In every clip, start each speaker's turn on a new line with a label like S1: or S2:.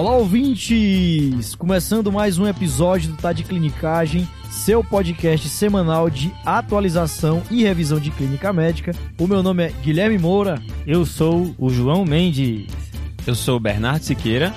S1: Olá, ouvintes! Começando mais um episódio do Tá de Clinicagem, seu podcast semanal de atualização e revisão de clínica médica. O meu nome é Guilherme Moura.
S2: Eu sou o João Mendes.
S3: Eu sou o Bernardo Siqueira.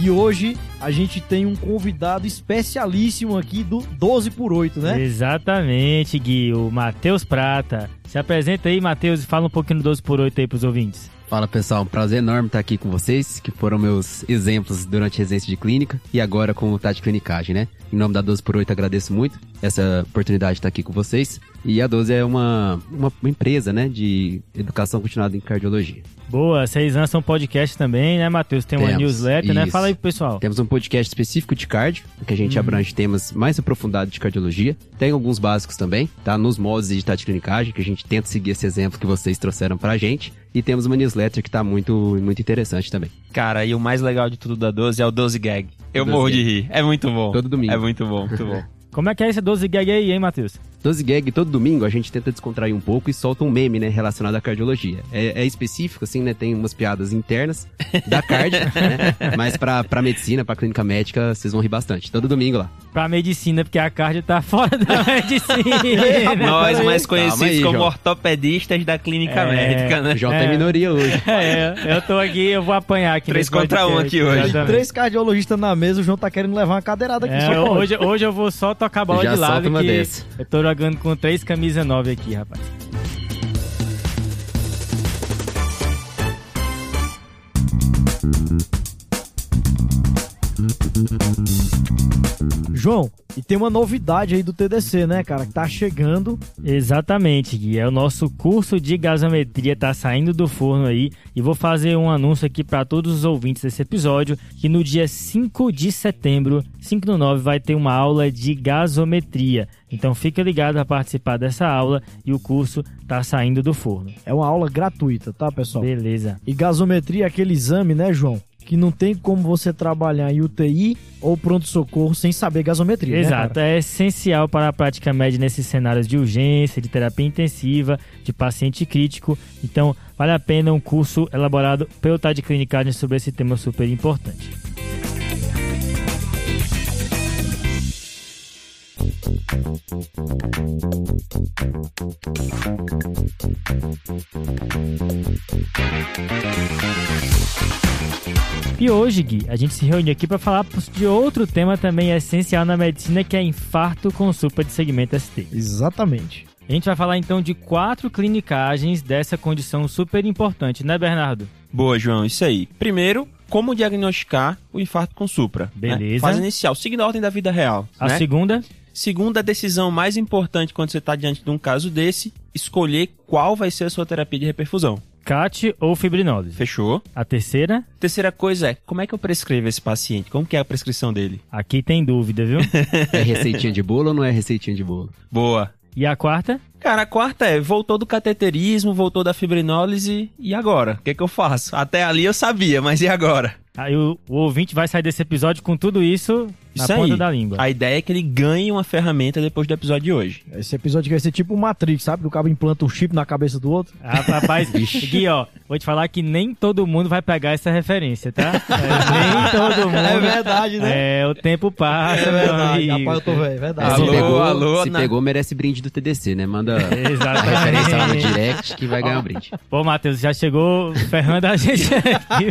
S1: E hoje a gente tem um convidado especialíssimo aqui do 12 por 8, né?
S2: Exatamente, Gui, o Matheus Prata. Se apresenta aí, Matheus, e fala um pouquinho do 12 por 8 aí pros ouvintes.
S4: Fala pessoal, um prazer enorme estar aqui com vocês, que foram meus exemplos durante a residência de clínica e agora com o Tati Clinicagem, né? Em nome da 12 por 8 agradeço muito essa oportunidade de estar aqui com vocês. E a 12 é uma, uma empresa, né, de educação continuada em cardiologia.
S2: Boa, vocês lançam um podcast também, né, Matheus? Tem uma
S4: Temos,
S2: newsletter, né?
S4: isso.
S2: Fala aí pro pessoal.
S4: Temos um podcast específico de cardio, que a gente abrange temas mais aprofundados de cardiologia. Tem alguns básicos também, tá? Nos moldes de Tati Clinicagem, que a gente tenta seguir esse exemplo que vocês trouxeram pra gente. E temos uma newsletter que tá muito, muito interessante também.
S3: Cara, e o mais legal de tudo da 12 é o 12 Gag. Eu
S4: 12
S3: morro de
S4: Gag.
S3: rir. É muito bom.
S4: Todo domingo.
S3: É muito bom, muito bom.
S2: Como é que é esse 12 gag aí, hein, Matheus?
S4: 12 Gag, todo domingo a gente tenta descontrair um pouco e solta um meme, né, relacionado à cardiologia. É, é específico, assim, né, tem umas piadas internas da cardio, né, mas pra, pra medicina, pra clínica médica, vocês vão rir bastante. Todo domingo lá.
S2: Pra medicina, porque a cardio tá fora da medicina.
S3: Nós, mais conhecidos
S4: aí,
S3: como
S4: João.
S3: ortopedistas da clínica
S2: É.
S3: médica, né?
S4: Tá
S2: É.
S4: minoria hoje.
S2: É, eu tô aqui, eu vou apanhar aqui.
S3: Três contra um aqui hoje.
S2: Exatamente.
S1: Três cardiologistas na mesa, o João tá querendo levar uma cadeirada aqui.
S2: É, hoje, hoje eu vou só tocar a bola
S4: Já
S2: de lado
S4: solta uma
S2: que
S4: dessa.
S2: eu tô jogando com três camisas nove aqui, rapaz.
S1: João, e tem uma novidade aí do TDC, né, cara, que tá chegando.
S2: Exatamente, Gui. É o nosso curso de gasometria tá saindo do forno aí e vou fazer um anúncio aqui para todos os ouvintes desse episódio que no dia 5 de setembro, 5 do 9, vai ter uma aula de gasometria. Então fica ligado a participar dessa aula e o curso tá saindo do forno.
S1: É uma aula gratuita, tá, pessoal?
S2: Beleza.
S1: E gasometria é aquele exame, né, João? Que não tem como você trabalhar em UTI ou pronto-socorro sem saber gasometria. né,
S2: Exato,
S1: cara?
S2: é essencial para a prática média nesses cenários de urgência, de terapia intensiva, de paciente crítico. Então, vale a pena um curso elaborado pelo Tade Clinicagem sobre esse tema super importante. E hoje, Gui, a gente se reuniu aqui para falar de outro tema também essencial na medicina, que é infarto com supra de segmento ST.
S1: Exatamente.
S2: A gente vai falar então de quatro clinicagens dessa condição super importante, né, Bernardo?
S3: Boa, João, isso aí. Primeiro, como diagnosticar o infarto com supra. né?
S2: Beleza.
S3: Fase inicial, seguindo a ordem da vida real.
S2: A
S3: né?
S2: segunda,
S3: Segunda decisão mais importante quando você está diante de um caso desse, escolher qual vai ser a sua terapia de reperfusão.
S2: CAT ou fibrinose.
S3: Fechou?
S2: A terceira,
S3: Terceira coisa é, como é que eu prescrevo esse paciente? Como que é a prescrição dele?
S2: aqui tem dúvida, viu?
S4: É receitinha de bolo ou não é receitinha de bolo?
S3: Boa.
S2: e a quarta,
S3: Cara, a quarta é, voltou do cateterismo, voltou da fibrinólise, e agora? O que é que eu faço? Até ali eu sabia, mas e agora?
S2: Aí o, o ouvinte vai sair desse episódio com tudo isso na
S3: Isso
S2: ponta
S3: aí.
S2: da língua.
S3: A ideia é que ele ganhe uma ferramenta depois do episódio de hoje.
S1: Esse episódio vai ser tipo o Matrix, sabe? Que o cabo implanta um chip na cabeça do outro.
S2: Ah, rapaz, Gui, ó, vou te falar que nem todo mundo vai pegar essa referência, tá? É, nem todo mundo.
S1: É verdade, né?
S2: É, o tempo passa,
S1: É
S2: meu
S1: verdade.
S2: amigo.
S1: Rapaz, eu tô velho, é verdade.
S3: Alô,
S4: se pegou,
S3: alô,
S4: se
S3: na-
S4: pegou, merece brinde do TDC, né? Manda a
S2: Exatamente.
S4: referência lá no direct que vai ganhar um brinde.
S2: Pô, Matheus, já chegou ferrando a gente aqui.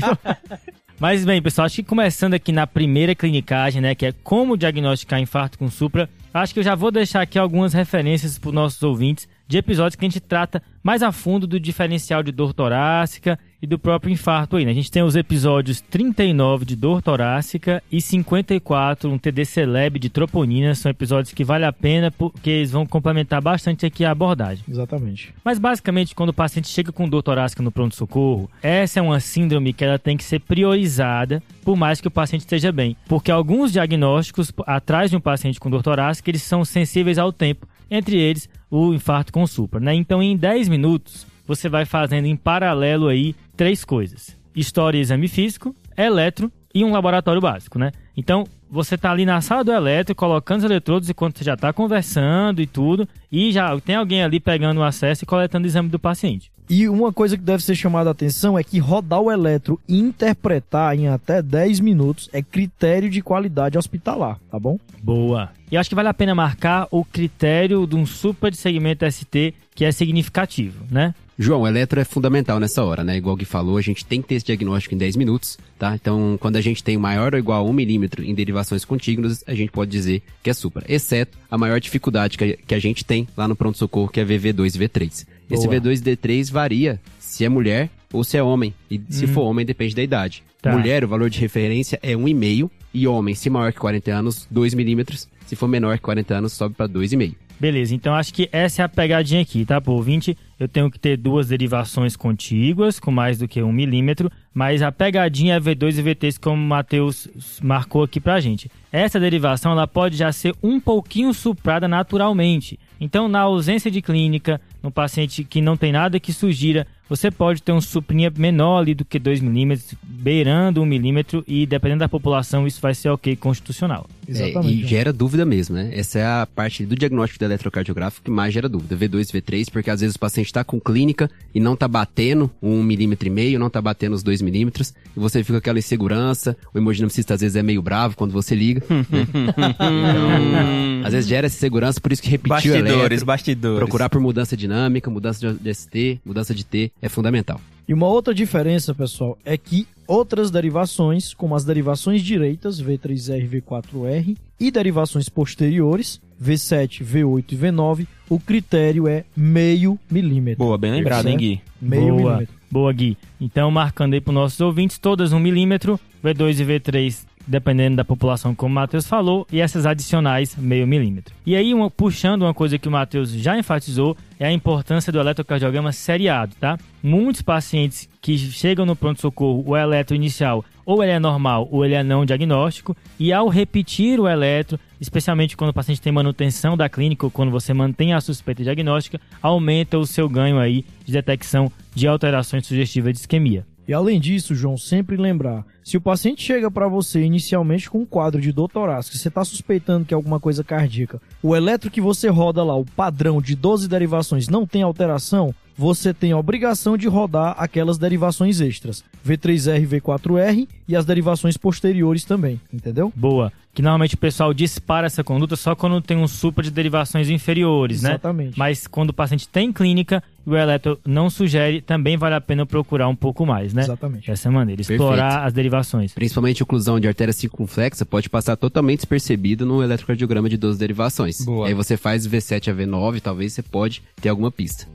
S2: Mas bem, pessoal, acho que começando aqui na primeira clinicagem, né, que é como diagnosticar infarto com supra, acho que eu já vou deixar aqui algumas referências para os nossos ouvintes de episódios que a gente trata mais a fundo do diferencial de dor torácica e do próprio infarto aí, né? A gente tem os episódios 39 de dor torácica e 54, um TDC Lab de troponina, são episódios que vale a pena porque eles vão complementar bastante aqui a abordagem.
S1: Exatamente.
S2: Mas basicamente, quando o paciente chega com dor torácica no pronto-socorro, essa é uma síndrome que ela tem que ser priorizada, por mais que o paciente esteja bem. Porque alguns diagnósticos atrás de um paciente com dor torácica, eles são sensíveis ao tempo, entre eles o infarto com supra, né? Então, em 10 minutos, você vai fazendo em paralelo aí três coisas: história e exame físico, eletro e um laboratório básico, né? Então, você tá ali na sala do elétrico, colocando os eletrodos enquanto você já tá conversando e tudo, e já tem alguém ali pegando o acesso e coletando o exame do paciente.
S1: E uma coisa que deve ser chamada a atenção é que rodar o eletro e interpretar em até 10 minutos é critério de qualidade hospitalar, tá bom?
S2: Boa. E acho que vale a pena marcar o critério de um super de segmento ST que é significativo, né?
S4: João, o eletro é fundamental nessa hora, né? Igual Gui falou, a gente tem que ter esse diagnóstico em 10 minutos, tá? Então, quando a gente tem maior ou igual a 1 milímetro em derivações contíguas, a gente pode dizer que é supra. Exceto a maior dificuldade que a, que gente tem lá no pronto-socorro, que é VV2 e V3. Esse
S2: Boa.
S4: V2 e D3 varia se é mulher ou se é homem. E se for homem, depende da idade.
S2: Tá.
S4: Mulher, o valor de referência é 1,5 e homem, se maior que 40 anos, 2 milímetros. Se for menor que 40 anos, sobe para 2,5.
S2: Beleza, então acho que essa é a pegadinha aqui, tá? Por ouvinte, eu tenho que ter duas derivações contíguas com mais do que um milímetro, mas a pegadinha é V2 e V3, como o Matheus marcou aqui pra gente. Essa derivação ela pode já ser um pouquinho suprada naturalmente. Então, na ausência de clínica, no paciente que não tem nada que sugira, você pode ter um suprinha menor ali do que 2 milímetros, beirando 1 milímetro, e dependendo da população, isso vai ser ok constitucional.
S4: É, e gera dúvida mesmo, né? Essa é a parte do diagnóstico do eletrocardiográfico que mais gera dúvida. V2, V3, porque às vezes o paciente está com clínica e não tá batendo um milímetro e meio, não tá batendo os dois milímetros, e você fica com aquela insegurança, o hemodinamicista às vezes é meio bravo quando você liga. né? então, às vezes gera essa segurança, por isso que repetir o
S3: Bastidores,
S4: eletro,
S3: bastidores.
S4: procurar por mudança dinâmica, mudança de ST, mudança de T, é fundamental.
S1: E uma outra diferença, pessoal, é que outras derivações, como as derivações direitas, V3R e V4R, e derivações posteriores, V7, V8 e V9, o critério é meio milímetro.
S3: Boa, bem lembrado, hein, Gui?
S1: Meio
S2: Boa.
S1: milímetro.
S2: Boa, Gui. Então, marcando aí para nossos ouvintes, todas 1 milímetro, V2 e V3, dependendo da população, como o Matheus falou, e essas adicionais, meio milímetro. E aí, uma- puxando uma coisa que o Matheus já enfatizou, é a importância do eletrocardiograma seriado, tá? Muitos pacientes que chegam no pronto-socorro, o eletro inicial, ou ele é normal ou ele é não diagnóstico, e ao repetir o eletro, especialmente quando o paciente tem manutenção da clínica ou quando você mantém a suspeita diagnóstica, aumenta o seu ganho aí de detecção de alterações sugestivas de isquemia.
S1: E além disso, João, sempre lembrar, se o paciente chega para você inicialmente com um quadro de dor torácica, você está suspeitando que é alguma coisa cardíaca, o eletro que você roda lá, o padrão de 12 derivações, não tem alteração, você tem a obrigação de rodar aquelas derivações extras, V3R e V4R e as derivações posteriores também, entendeu?
S2: Boa. Que normalmente o pessoal dispara essa conduta só quando tem um supra de derivações inferiores, né?
S1: Exatamente.
S2: Mas quando o paciente tem clínica e o eletro não sugere, também vale a pena procurar um pouco mais, né?
S1: Exatamente.
S2: Dessa maneira, explorar
S4: Perfeito.
S2: as derivações.
S4: Principalmente oclusão de artéria circunflexa pode passar totalmente despercebido no eletrocardiograma de 12 derivações.
S3: Boa.
S4: Aí você faz V7 a V9, talvez você pode ter alguma pista.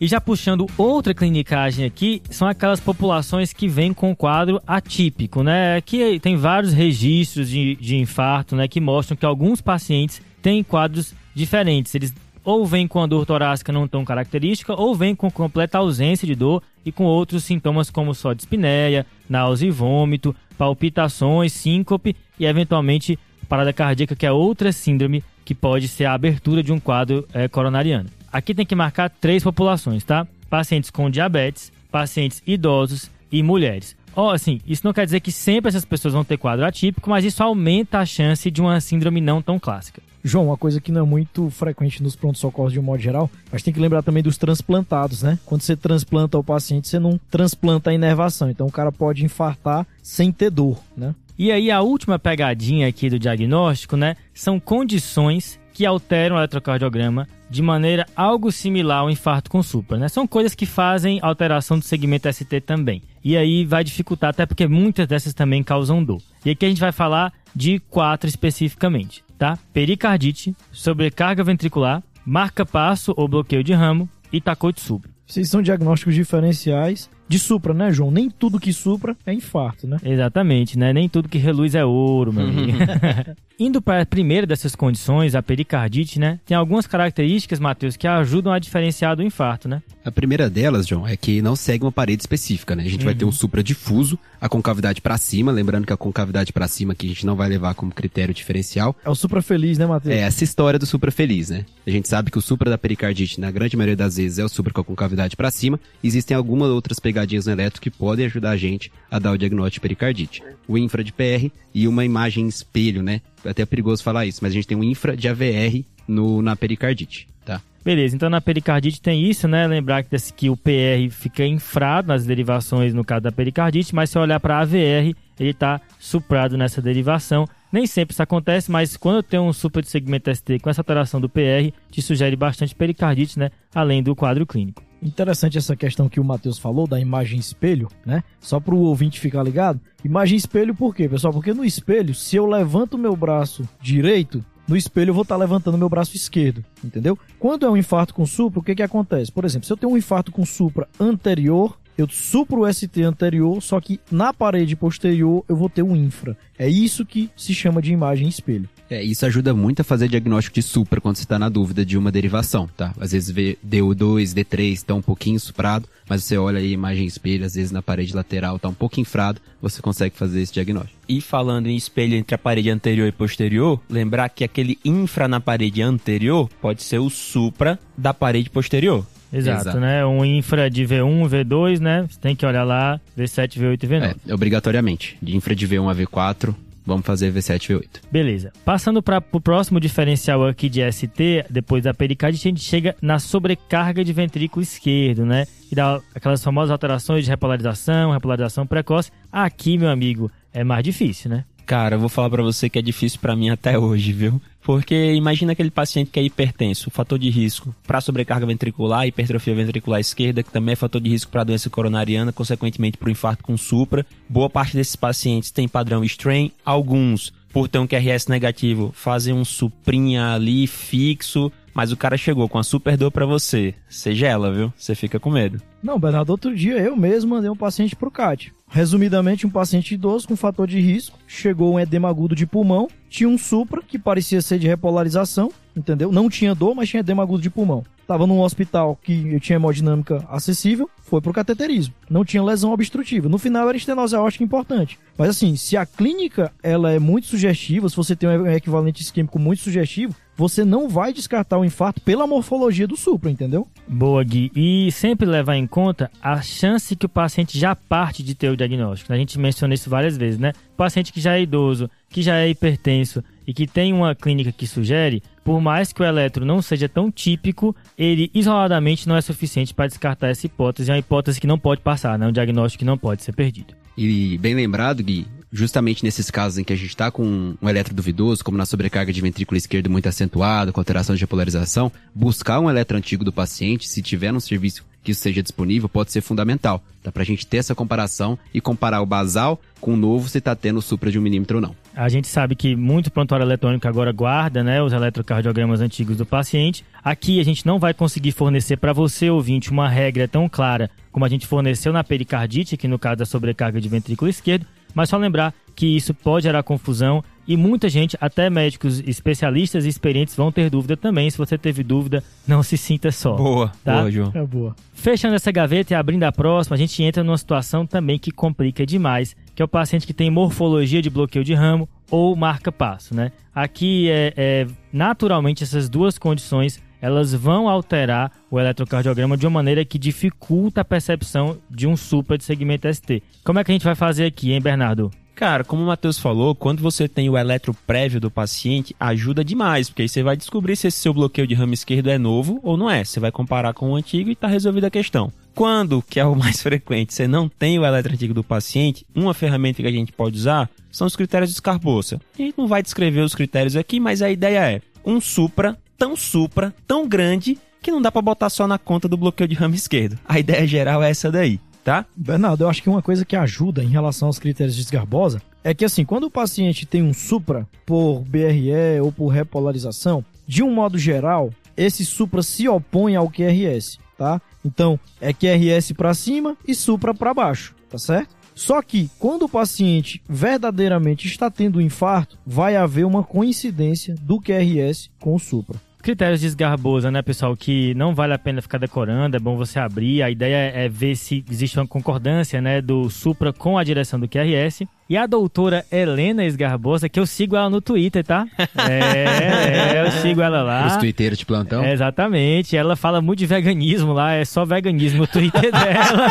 S2: E já puxando outra clinicagem aqui, são aquelas populações que vêm com quadro atípico, né? Que tem vários registros de, de infarto, né? Que mostram que alguns pacientes têm quadros diferentes. Eles ou vêm com a dor torácica não tão característica, ou vêm com completa ausência de dor e com outros sintomas como só dispneia, náusea e vômito, palpitações, síncope e eventualmente parada cardíaca, que é outra síndrome que pode ser a abertura de um quadro eh, coronariano. Aqui tem que marcar três populações, tá? Pacientes com diabetes, pacientes idosos e mulheres. Ó, assim, isso não quer dizer que sempre essas pessoas vão ter quadro atípico, mas isso aumenta a chance de uma síndrome não tão clássica.
S1: João, uma coisa que não é muito frequente nos prontos-socorros de um modo geral, mas tem que lembrar também dos transplantados, né? Quando você transplanta o paciente, você não transplanta a inervação, então o cara pode infartar sem ter dor, né?
S2: E aí a última pegadinha aqui do diagnóstico, né, são condições que alteram o eletrocardiograma de maneira algo similar ao infarto com supra, né? São coisas que fazem alteração do segmento ST também. E aí vai dificultar até porque muitas dessas também causam dor. E aqui a gente vai falar de quatro especificamente, tá? Pericardite, sobrecarga ventricular, marca-passo ou bloqueio de ramo e supra.
S1: Vocês são diagnósticos diferenciais de supra, né, João? Nem tudo que supra é infarto, né?
S2: Exatamente, né? Nem tudo que reluz é ouro, meu amigo. Indo para a primeira dessas condições, a pericardite, né? Tem algumas características, Matheus, que ajudam a diferenciar do infarto, né?
S4: A primeira delas, John, é que não segue uma parede específica, né? A gente vai ter um supra difuso, a concavidade para cima, lembrando que a concavidade para cima aqui a gente não vai levar como critério diferencial.
S1: É o supra feliz, né, Matheus?
S4: É essa história do supra feliz, né? A gente sabe que o supra da pericardite, na grande maioria das vezes, é o supra com a concavidade para cima. Existem algumas outras ligadinhas no eletro que podem ajudar a gente a dar o diagnóstico de pericardite. O infra de PR e uma imagem espelho, né? É até perigoso falar isso, mas a gente tem um infra de AVR no, na pericardite, tá?
S2: Beleza, então na pericardite tem isso, né? Lembrar que, que o PR fica infrado nas derivações no caso da pericardite, mas se olhar para a AVR, ele está suprado nessa derivação. Nem sempre isso acontece, mas quando eu tenho um supra de segmento ST com essa alteração do PR, te sugere bastante pericardite, né? Além do quadro clínico.
S1: Interessante essa questão que o Matheus falou da imagem espelho, né? Só para o ouvinte ficar ligado. Imagem espelho por quê, pessoal? Porque no espelho, se eu levanto o meu braço direito, no espelho eu vou estar tá levantando meu braço esquerdo, entendeu? Quando é um infarto com supra, o que que acontece? Por exemplo, se eu tenho um infarto com supra anterior, eu supro o ST anterior, só que na parede posterior eu vou ter um infra. É isso que se chama de imagem espelho.
S4: É, isso ajuda muito a fazer diagnóstico de supra quando você está na dúvida de uma derivação, tá? Às vezes vê DO2, D3 está um pouquinho suprado, mas você olha aí a imagem espelho, às vezes na parede lateral está um pouco infrado, você consegue fazer esse diagnóstico.
S3: E falando em espelho entre a parede anterior e posterior, lembrar que aquele infra na parede anterior pode ser o supra da parede posterior.
S2: Exato, Exato, né? Um infra de V1, V2, né? Você tem que olhar lá, V7, V8 e V9.
S4: É, obrigatoriamente. De infra de V1 a V4, Vamos fazer V7 V8.
S2: Beleza. Passando para o próximo diferencial aqui de ST, depois da pericardite, a gente chega na sobrecarga de ventrículo esquerdo, né? E dá aquelas famosas alterações de repolarização, repolarização precoce. Aqui, meu amigo, é mais difícil, né?
S3: Cara, eu vou falar para você que é difícil para mim até hoje, viu? Porque imagina aquele paciente que é hipertenso, fator de risco para sobrecarga ventricular, hipertrofia ventricular esquerda, que também é fator de risco para doença coronariana, consequentemente para o infarto com supra. Boa parte desses pacientes tem padrão strain, alguns, por ter um QRS negativo, fazem um suprinha ali fixo, mas o cara chegou com a super dor para você. Você gela, viu? Você fica com medo.
S1: Não, Bernardo, outro dia eu mesmo mandei um paciente pro CAT. Resumidamente, um paciente idoso com fator de risco, chegou um edema agudo de pulmão, tinha um supra que parecia ser de repolarização, entendeu? Não tinha dor, mas tinha edema agudo de pulmão. Tava num hospital que eu tinha hemodinâmica acessível, foi pro cateterismo. Não tinha lesão obstrutiva. No final era estenose aórtica importante. Mas assim, se a clínica ela é muito sugestiva, se você tem um equivalente isquêmico muito sugestivo, você não vai descartar o infarto pela morfologia do supra, entendeu?
S2: Boa, Gui. E sempre levar em conta a chance que o paciente já parte de ter o diagnóstico. A gente menciona isso várias vezes, né? O paciente que já é idoso, que já é hipertenso e que tem uma clínica que sugere, por mais que o eletro não seja tão típico, ele isoladamente não é suficiente para descartar essa hipótese. É uma hipótese que não pode passar, né? Um diagnóstico que não pode ser perdido.
S4: E bem lembrado, Gui, justamente nesses casos em que a gente está com um eletro duvidoso, como na sobrecarga de ventrículo esquerdo muito acentuado, com alteração de repolarização, buscar um eletro antigo do paciente, se tiver um serviço que isso seja disponível, pode ser fundamental. Dá pra gente ter essa comparação e comparar o basal com o novo se tá tendo supra de um milímetro ou não.
S2: A gente sabe que muito prontuário eletrônico agora guarda né, os eletrocardiogramas antigos do paciente. Aqui a gente não vai conseguir fornecer para você, ouvinte, uma regra tão clara como a gente forneceu na pericardite, que no caso da sobrecarga de ventrículo esquerdo, mas só lembrar que isso pode gerar confusão e muita gente, até médicos especialistas e experientes, vão ter dúvida também. Se você teve dúvida, não se sinta só.
S3: Boa,
S2: tá?
S3: boa, João.
S1: É boa.
S2: Fechando essa gaveta e abrindo a próxima, a gente entra numa situação também que complica demais, que é o paciente que tem morfologia de bloqueio de ramo ou marca-passo, né? Aqui, é, é, naturalmente, essas duas condições elas vão alterar o eletrocardiograma de uma maneira que dificulta a percepção de um supra de segmento ST. Como é que a gente vai fazer aqui, hein, Bernardo?
S3: Cara, como o Matheus falou, quando você tem o eletro prévio do paciente, ajuda demais, porque aí você vai descobrir se esse seu bloqueio de ramo esquerdo é novo ou não é. Você vai comparar com o antigo e tá resolvida a questão. Quando, que é o mais frequente, você não tem o eletro antigo do paciente, uma ferramenta que a gente pode usar são os critérios de Scarbosa. A gente não vai descrever os critérios aqui, mas a ideia é um supra, tão supra, tão grande, que não dá para botar só na conta do bloqueio de ramo esquerdo. A ideia geral é essa daí tá?
S1: Bernardo, eu acho que uma coisa que ajuda em relação aos critérios de Sgarbosa é que assim, quando o paciente tem um supra por BRE ou por repolarização, de um modo geral, esse supra se opõe ao QRS, tá? Então, é QRS para cima e supra para baixo, tá certo? Só que quando o paciente verdadeiramente está tendo um infarto, vai haver uma coincidência do QRS com o supra.
S2: Critérios de esgarbosa, né, pessoal? Que não vale a pena ficar decorando, é bom você abrir. A ideia é ver se existe uma concordância, né, do Supra com a direção do QRS. E a doutora Helena Esgarbosa, que eu sigo ela no Twitter, tá? É, é eu sigo ela lá.
S4: Os twitteiros de plantão.
S2: É, exatamente. Ela fala muito de veganismo lá, é só veganismo no Twitter dela.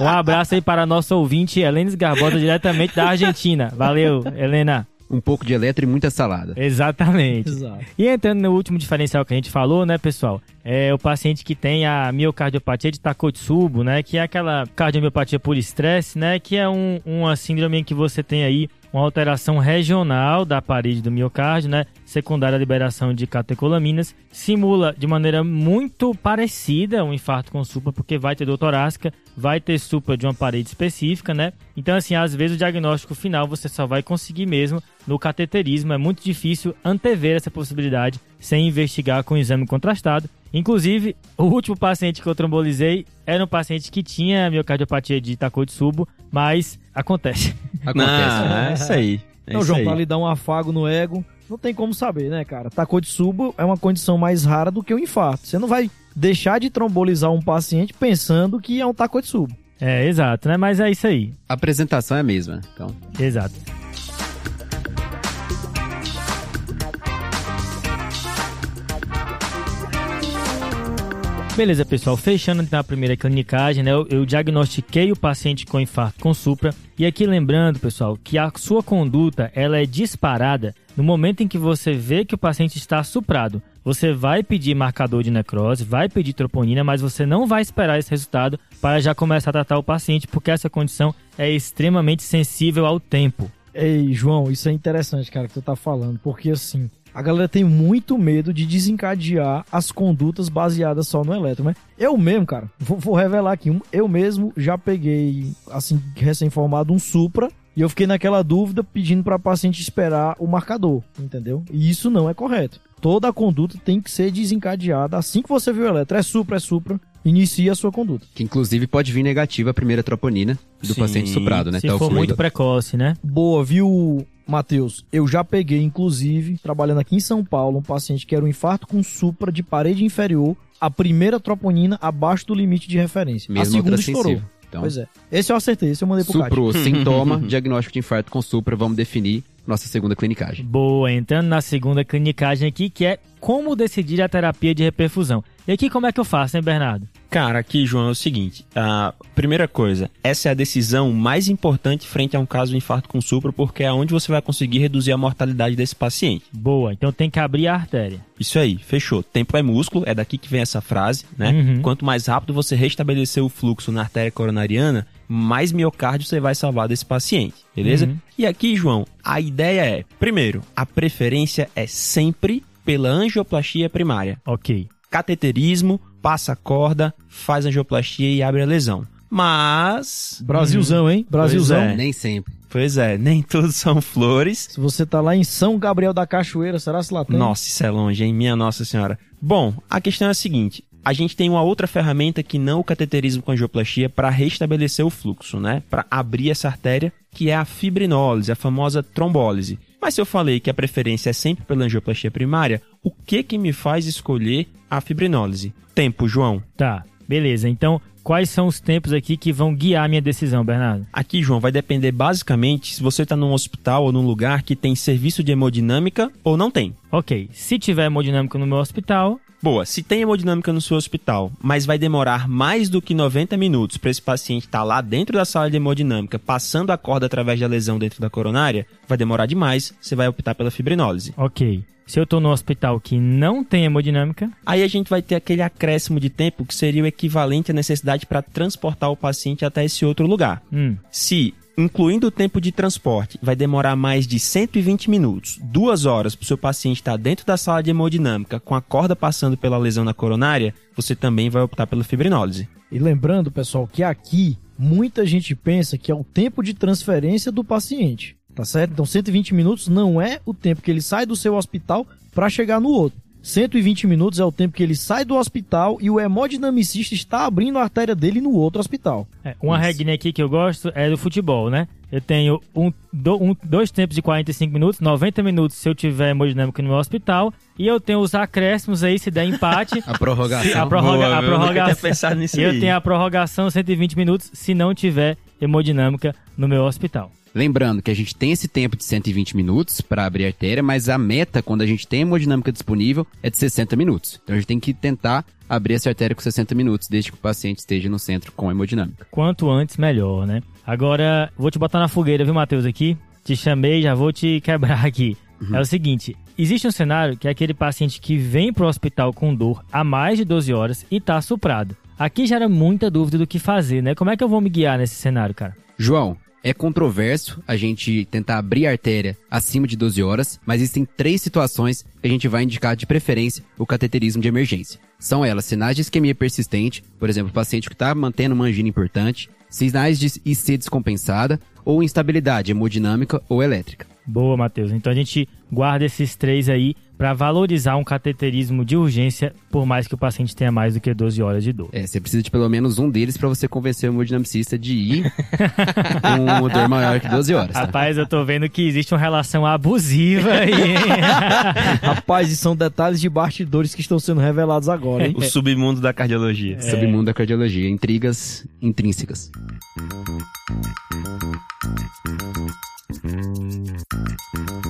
S2: um abraço aí para a nossa ouvinte Helena Esgarbosa, diretamente da Argentina. Valeu, Helena.
S4: Um pouco de eletro e muita salada.
S2: Exatamente.
S1: Exato.
S2: E entrando no último diferencial que a gente falou, né, pessoal? É o paciente que tem a miocardiopatia de Takotsubo, né? Que é aquela cardiomiopatia por estresse, né? Que é um, uma síndrome em que você tem aí uma alteração regional da parede do miocárdio, né? Secundária à liberação de catecolaminas, simula de maneira muito parecida um infarto com supra, porque vai ter dor torácica, vai ter supra de uma parede específica, né? Então, assim, às vezes o diagnóstico final você só vai conseguir mesmo no cateterismo. É muito difícil antever essa possibilidade sem investigar com exame contrastado. Inclusive, o último paciente que eu trombolizei era um paciente que tinha miocardiopatia de Takotsubo, mas acontece.
S4: Acontece.
S3: Não, é isso aí. É
S1: Então,
S3: isso
S1: João,
S3: aí.
S1: pra lhe dar um afago no ego, não tem como saber, né, cara? Takotsubo é uma condição mais rara do que o infarto. Você não vai deixar de trombolizar um paciente pensando que é um Takotsubo.
S2: É, exato, né? Mas é isso aí.
S4: A apresentação é a mesma. Então,
S2: Exato. Beleza, pessoal. Fechando então a primeira clinicagem, né? Eu, eu diagnostiquei o paciente com infarto com supra. E aqui lembrando, pessoal, que a sua conduta ela é disparada no momento em que você vê que o paciente está suprado. Você vai pedir marcador de necrose, vai pedir troponina, mas você não vai esperar esse resultado para já começar a tratar o paciente, porque essa condição é extremamente sensível ao tempo.
S1: Ei, João, isso é interessante, cara, que tu tá falando, porque assim, a galera tem muito medo de desencadear as condutas baseadas só no eletro, né? Eu mesmo, cara, vou, vou revelar aqui, um- eu mesmo já peguei, assim, recém-formado, um Supra, e eu fiquei naquela dúvida pedindo para paciente esperar o marcador, entendeu? E isso não é correto. Toda a conduta tem que ser desencadeada assim que você viu o eletro. É Supra, é Supra, inicia a sua conduta.
S4: que inclusive pode vir negativa a primeira troponina do
S3: Sim,
S4: paciente suprado, né?
S2: Se
S4: Tá o
S2: for
S4: fluido.
S2: muito precoce, né?
S1: Boa, viu, Matheus? Eu já peguei, inclusive, trabalhando aqui em São Paulo, um paciente que era um infarto com supra de parede inferior, a primeira troponina abaixo do limite de referência. a
S4: Mesmo
S1: segunda
S4: ultrassensível.
S1: estourou.
S4: Então,
S1: Pois é. Esse eu acertei, esse eu mandei pro
S4: suprou, sintoma, diagnóstico de infarto com supra, vamos definir nossa segunda clinicagem.
S2: Boa, entrando na segunda clinicagem aqui, que é como decidir a terapia de reperfusão. E aqui como é que eu faço, hein, Bernardo?
S3: Cara, aqui, João, é o seguinte. A primeira coisa, essa é a decisão mais importante frente a um caso de infarto com supra, porque é onde você vai conseguir reduzir a mortalidade desse paciente.
S2: Boa, então tem que abrir a artéria.
S3: Isso aí, fechou. Tempo é músculo, é daqui que vem essa frase, né?
S2: Uhum.
S3: Quanto mais rápido você restabelecer o fluxo na artéria coronariana, mais miocárdio você vai salvar desse paciente, beleza?
S2: Uhum.
S3: E aqui, João, a ideia é, primeiro, a preferência é sempre pela angioplastia primária.
S2: Ok.
S3: Cateterismo, passa a corda, faz angioplastia e abre a lesão. Mas,
S1: Brasilzão, hein? Brasilzão.
S3: É.
S4: Nem sempre.
S3: pois é, nem tudo são flores.
S1: Se você tá lá em São Gabriel da Cachoeira, será se lá tem?
S3: Nossa, isso é longe, hein? Minha Nossa Senhora. Bom, a questão é a seguinte: a gente tem uma outra ferramenta que não o cateterismo com angioplastia para restabelecer o fluxo, né? Para abrir essa artéria, que é a fibrinólise, a famosa trombólise. Mas se eu falei que a preferência é sempre pela angioplastia primária, o que que me faz escolher a fibrinólise? Tempo, João.
S2: Tá, beleza. Então, quais são os tempos aqui que vão guiar a minha decisão, Bernardo?
S3: Aqui, João, vai depender basicamente se você está num hospital ou num lugar que tem serviço de hemodinâmica ou não tem.
S2: Ok, se tiver hemodinâmica no meu hospital,
S3: Boa, se tem hemodinâmica no seu hospital, mas vai demorar mais do que 90 minutos para esse paciente estar lá dentro da sala de hemodinâmica, passando a corda através da lesão dentro da coronária, vai demorar demais, você vai optar pela fibrinólise.
S2: ok. Se eu tô no hospital que não tem hemodinâmica,
S3: Aí a gente vai ter aquele acréscimo de tempo que seria o equivalente à necessidade para transportar o paciente até esse outro lugar.
S2: hum,
S3: Se, incluindo o tempo de transporte, vai demorar mais de 120 minutos, duas horas para o seu paciente estar dentro da sala de hemodinâmica com a corda passando pela lesão na coronária, você também vai optar pela fibrinólise.
S1: E lembrando, pessoal, que aqui muita gente pensa que é o tempo de transferência do paciente, tá certo? Então 120 minutos não é o tempo que ele sai do seu hospital para chegar no outro. 120 minutos é o tempo que ele sai do hospital e o hemodinamicista está abrindo a artéria dele no outro hospital.
S2: é, uma
S4: Isso.
S2: regrinha aqui que eu gosto é do futebol, né? eu tenho um, do, um, dois tempos de 45 minutos, 90 minutos se eu tiver hemodinâmica no meu hospital, e eu tenho os acréscimos aí, se der empate.
S4: A prorrogação.
S2: a, prorroga,
S3: Boa,
S2: a
S3: eu
S2: prorrogação. E eu
S3: aí.
S2: tenho a prorrogação 120 minutos se não tiver hemodinâmica no meu hospital.
S4: Lembrando que a gente tem esse tempo de 120 minutos para abrir a artéria, mas a meta, quando a gente tem hemodinâmica disponível, é de 60 minutos. Então a gente tem que tentar abrir essa artéria com 60 minutos, desde que o paciente esteja no centro com hemodinâmica.
S2: Quanto antes, melhor, né? Agora, vou te botar na fogueira, viu, Matheus, aqui? Te chamei, já vou te quebrar aqui. É o seguinte, existe um cenário que é aquele paciente que vem pro hospital com dor há mais de 12 horas e tá suprado. Aqui gera muita dúvida do que fazer, né? Como é que eu vou me guiar nesse cenário, cara?
S4: João, é controverso a gente tentar abrir a artéria acima de 12 horas, mas existem três situações que a gente vai indicar de preferência o cateterismo de emergência. São elas sinais de isquemia persistente, por exemplo, o paciente que está mantendo uma angina importante, sinais de IC descompensada ou instabilidade hemodinâmica ou elétrica.
S2: Boa, Matheus. Então a gente guarda esses três aí para valorizar um cateterismo de urgência, por mais que o paciente tenha mais do que 12 horas de dor.
S4: É, você precisa de pelo menos um deles para você convencer o hemodinamicista de ir com uma dor maior que 12 horas. Tá?
S2: Rapaz, eu tô vendo que existe uma relação abusiva aí. hein?
S1: Rapaz, e são detalhes de bastidores que estão sendo revelados agora, hein?
S3: O submundo da cardiologia.
S4: Submundo da cardiologia, intrigas intrínsecas.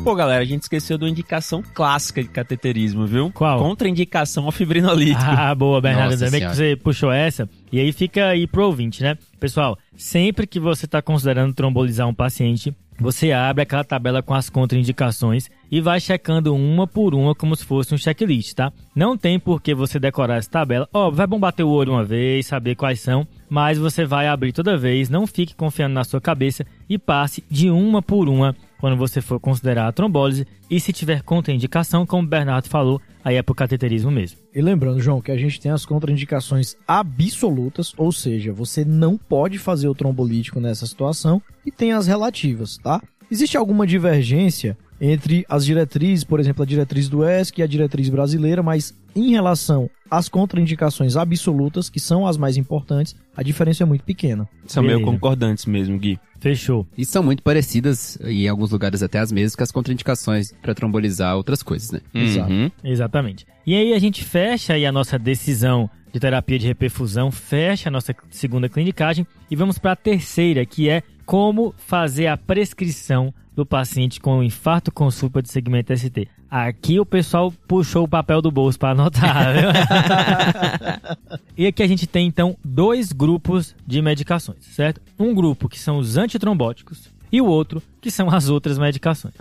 S3: Pô, galera, a gente esqueceu de uma indicação clássica de cateterismo, viu?
S2: Qual?
S3: Contraindicação ao fibrinolítico.
S2: Ah, boa, Bernardo. Ainda bem que você puxou essa. E aí fica aí pro ouvinte, né? Pessoal, sempre que você está considerando trombolizar um paciente, você abre aquela tabela com as contraindicações e vai checando uma por uma como se fosse um checklist, tá? Não tem por que você decorar essa tabela. Ó, vai bom bater o olho uma vez, saber quais são, mas você vai abrir toda vez, não fique confiando na sua cabeça e passe de uma por uma quando você for considerar a trombólise. E se tiver contraindicação, como o Bernardo falou, aí é pro cateterismo mesmo.
S1: E lembrando, João, que a gente tem as contraindicações absolutas, ou seja, você não pode fazer o trombolítico nessa situação, e tem as relativas, tá? Existe alguma divergência entre as diretrizes, por exemplo, a diretriz do ESC e a diretriz brasileira, mas em relação às contraindicações absolutas, que são as mais importantes, a diferença é muito pequena.
S3: São meio
S2: Beleza.
S3: concordantes mesmo, Gui.
S2: Fechou.
S4: E são muito parecidas, e em alguns lugares até as mesmas, que as contraindicações para trombolizar outras coisas, né?
S1: Exato.
S3: Uhum.
S2: Exatamente. E aí a gente fecha aí a nossa decisão de terapia de reperfusão, fecha a nossa segunda clinicagem e vamos para a terceira, que é como fazer a prescrição do paciente com infarto com supra de segmento ST. Aqui o pessoal puxou o papel do bolso para anotar. viu? e aqui a gente tem então dois grupos de medicações, certo? Um grupo que são os antitrombóticos e o outro que são as outras medicações.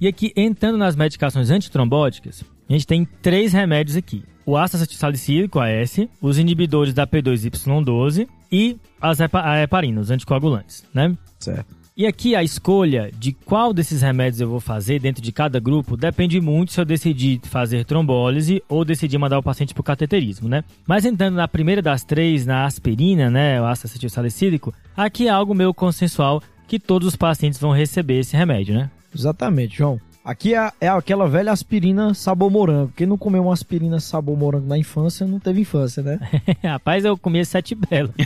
S2: E aqui, entrando nas medicações antitrombóticas, a gente tem três remédios aqui. O ácido acetilsalicílico, AS, os inibidores da P2Y12 e as hepa a heparina, os anticoagulantes, né?
S1: Certo.
S2: E aqui a escolha de qual desses remédios eu vou fazer dentro de cada grupo depende muito se eu decidir fazer trombólise ou decidir mandar o paciente para o cateterismo, né? Mas entrando na primeira das três, na aspirina, né, o ácido acetilsalicílico, aqui é algo meio consensual que todos os pacientes vão receber esse remédio, né?
S1: Exatamente, João. Aqui é, é aquela velha aspirina sabor morango. Quem não comeu uma aspirina sabor morango na infância, não teve infância, né?
S2: Rapaz, eu comi sete belo.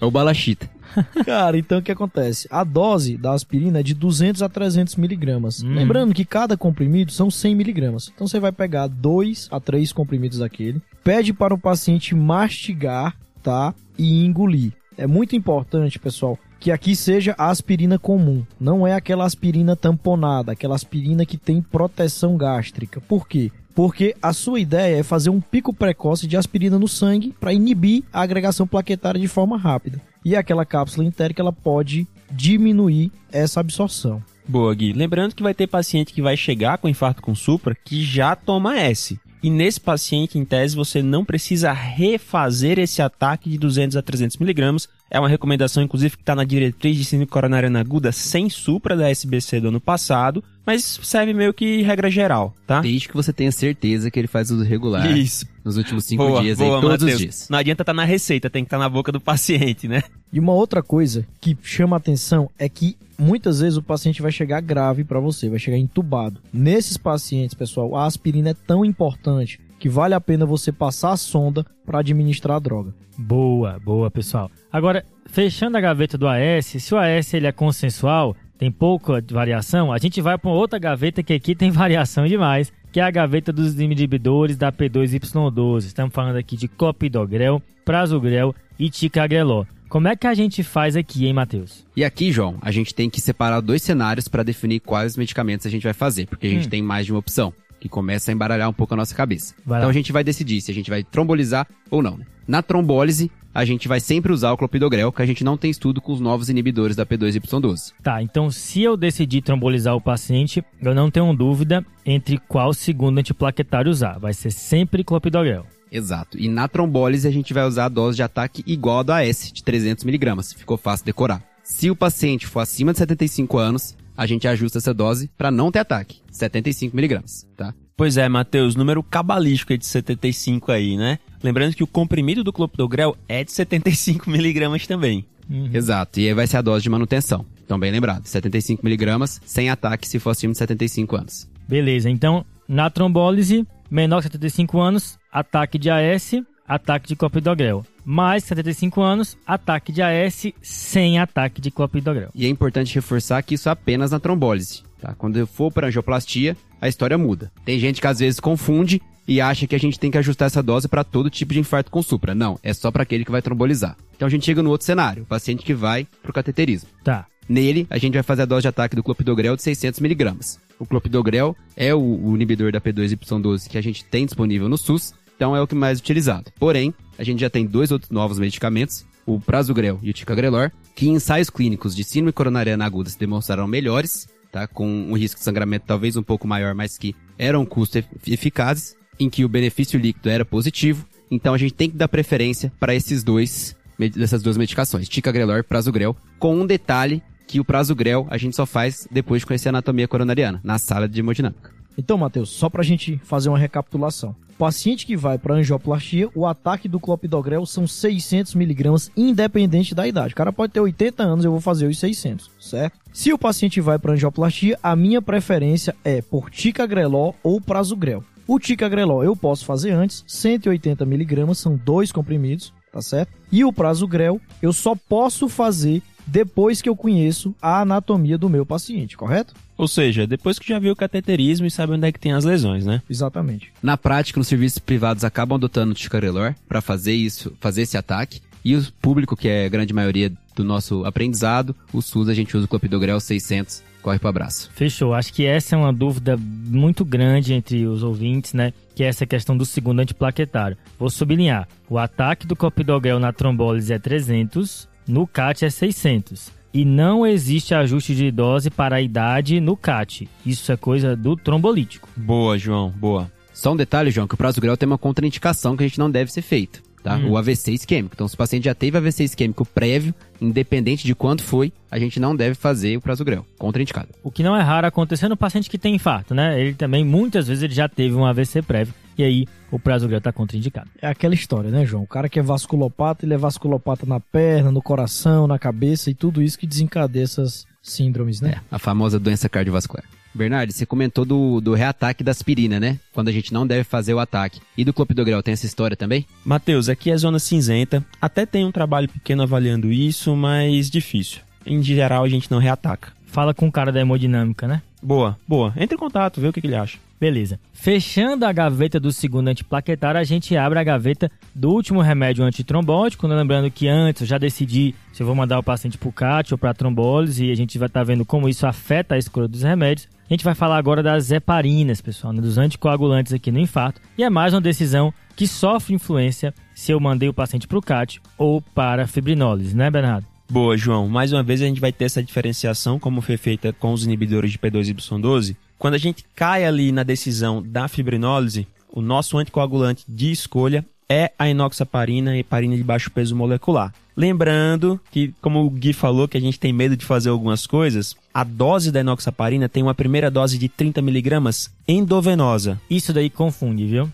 S4: É o balachita.
S1: Cara, então o que acontece? A dose da aspirina é de 200 a 300 miligramas.
S2: Hum.
S1: Lembrando que cada comprimido são 100 miligramas. Então você vai pegar 2 a 3 comprimidos daquele, pede para o paciente mastigar, tá? E engolir. É muito importante, pessoal, que aqui seja a aspirina comum. Não é aquela aspirina tamponada, aquela aspirina que tem proteção gástrica. Por quê? Porque a sua ideia é fazer um pico precoce de aspirina no sangue para inibir a agregação plaquetária de forma rápida. E aquela cápsula entérica ela pode diminuir essa absorção.
S3: Boa, Gui. Lembrando que vai ter paciente que vai chegar com infarto com supra que já toma S. E nesse paciente, em tese, você não precisa refazer esse ataque de 200 a 300 miligramas. É uma recomendação, inclusive, que está na diretriz de síndrome coronariana aguda sem supra da SBC do ano passado, mas serve meio que regra geral, tá?
S4: Desde que você tenha certeza que ele faz uso regular
S3: Isso.
S4: nos últimos cinco
S3: Boa,
S4: dias,
S3: boa,
S4: aí, todos
S3: Matheus.
S4: os dias.
S3: Não adianta estar na receita, tem que estar na boca do paciente, né?
S1: E uma outra coisa que chama atenção é que muitas vezes o paciente vai chegar grave para você, vai chegar entubado. Nesses pacientes, pessoal, a aspirina é tão importante que vale a pena você passar a sonda para administrar a droga.
S2: Boa, boa, pessoal. Agora, fechando a gaveta do AS, se o AS ele é consensual, tem pouca variação, a gente vai para outra gaveta que aqui tem variação demais, que é a gaveta dos inibidores da P2Y12. Estamos falando aqui de clopidogrel, prasugrel e ticagrelol. Como é que a gente faz aqui, hein, Matheus?
S4: E aqui, João, a gente tem que separar dois cenários para definir quais medicamentos a gente vai fazer, porque a gente
S2: Hum.
S4: tem mais de uma opção, que começa a embaralhar um pouco a nossa cabeça. Então
S2: lá.
S4: a gente vai decidir se a gente vai trombolizar ou não. né? Na trombólise, a gente vai sempre usar o clopidogrel, que a gente não tem estudo com os novos inibidores da P2Y12.
S2: Tá, então se eu decidir trombolizar o paciente, eu não tenho dúvida entre qual segundo antiplaquetário usar. Vai ser sempre clopidogrel.
S4: Exato. E na trombólise a gente vai usar a dose de ataque igual a do AS, de 300mg. Ficou fácil decorar. Se o paciente for acima de 75 anos, a gente ajusta essa dose para não ter ataque, 75mg, tá?
S3: Pois é, Matheus, número cabalístico aí de 75 aí, né? Lembrando que o comprimido do clopidogrel é de 75mg também.
S4: Exato. E aí vai ser a dose de manutenção. Então, bem lembrado, 75mg sem ataque se for acima de 75 anos.
S2: Beleza, então na trombólise, menor que 75 anos, ataque de AS, ataque de clopidogrel. Mais 75 anos, ataque de AS sem ataque de clopidogrel.
S4: E é importante reforçar que isso é apenas na trombólise, tá? Quando eu for para angioplastia, a história muda. Tem gente que às vezes confunde e acha que a gente tem que ajustar essa dose para todo tipo de infarto com supra. Não, é só para aquele que vai trombolizar. Então a gente chega no outro cenário, o paciente que vai pro cateterismo.
S2: Tá.
S4: Nele, a gente vai fazer a dose de ataque do clopidogrel de 600mg. O clopidogrel é o, o inibidor da P2Y12 que a gente tem disponível no SUS, então é o que mais utilizado. Porém, a gente já tem dois outros novos medicamentos, o prasugrel e o ticagrelor, que em ensaios clínicos de síndrome coronariana aguda se demonstraram melhores, tá? com um risco de sangramento talvez um pouco maior, mas que eram custos eficazes, em que o benefício líquido era positivo. Então a gente tem que dar preferência para esses dois dessas duas medicações, ticagrelor e prasugrel, com um detalhe que o prasugrel a gente só faz depois de conhecer a anatomia coronariana, na sala de hemodinâmica.
S1: Então, Matheus, só pra gente fazer uma recapitulação. Paciente que vai para angioplastia, o ataque do clopidogrel são 600 miligramas, independente da idade. O cara pode ter 80 anos, eu vou fazer os 600, certo? Se o paciente vai para angioplastia, a minha preferência é por ticagrelol ou prasugrel. O ticagrelol eu posso fazer antes, 180 miligramas, são dois comprimidos, tá certo? E o prasugrel eu só posso fazer depois que eu conheço a anatomia do meu paciente, correto?
S3: Ou seja, depois que já viu o cateterismo e sabe onde é que tem as lesões, né?
S1: Exatamente.
S4: Na prática, os serviços privados acabam adotando o ticagrelor para fazer isso, fazer esse ataque. E o público, que é a grande maioria do nosso aprendizado, o SUS a gente usa o clopidogrel 600, corre pro abraço.
S2: Fechou. Acho que essa é uma dúvida muito grande entre os ouvintes, né? Que é essa questão do segundo antiplaquetário. Vou sublinhar. O ataque do clopidogrel na trombólise é 300, no CAT é 600. E não existe ajuste de dose para a idade no CAT. Isso é coisa do trombolítico.
S3: Boa, João, boa.
S4: Só um detalhe, João, que o prasugrel tem uma contraindicação que a gente não deve ser feito, tá?
S2: Hum.
S4: O AVC isquêmico. Então, se o paciente já teve AVC isquêmico prévio, independente de quando foi, a gente não deve fazer o prasugrel. Contraindicado.
S2: O que não é raro acontecer no paciente que tem infarto, né? Ele também, muitas vezes, ele já teve um AVC prévio. E aí, o prasugrel está contraindicado.
S1: É aquela história, né, João? O cara que é vasculopata, ele é vasculopata na perna, no coração, na cabeça e tudo isso que desencadeia essas síndromes, né?
S4: A famosa doença cardiovascular. Bernardo, você comentou do, do reataque da aspirina, né? Quando a gente não deve fazer o ataque. E do clopidogrel, tem essa história também?
S3: Matheus, aqui é zona cinzenta. Até tem um trabalho pequeno avaliando isso, mas difícil. Em geral, a gente não reataca.
S2: Fala com o cara da hemodinâmica, né?
S3: Boa, boa. Entre em contato, vê o que, que ele acha.
S2: Beleza. Fechando a gaveta do segundo antiplaquetário, a gente abre a gaveta do último remédio antitrombótico. né? Lembrando que antes eu já decidi se eu vou mandar o paciente para o CAT ou para trombólise e a gente vai estar vendo como isso afeta a escolha dos remédios. A gente vai falar agora das heparinas, pessoal, né? dos anticoagulantes aqui no infarto. E é mais uma decisão que sofre influência se eu mandei o paciente para o CAT ou para fibrinólise, né, Bernardo?
S3: Boa, João. Mais uma vez a gente vai ter essa diferenciação, como foi feita com os inibidores de P2Y12. Quando a gente cai ali na decisão da fibrinólise, o nosso anticoagulante de escolha é a inoxaparina e heparina de baixo peso molecular. Lembrando que, como o Gui falou, que a gente tem medo de fazer algumas coisas, a dose da inoxaparina tem uma primeira dose de 30mg endovenosa.
S2: Isso daí confunde, viu?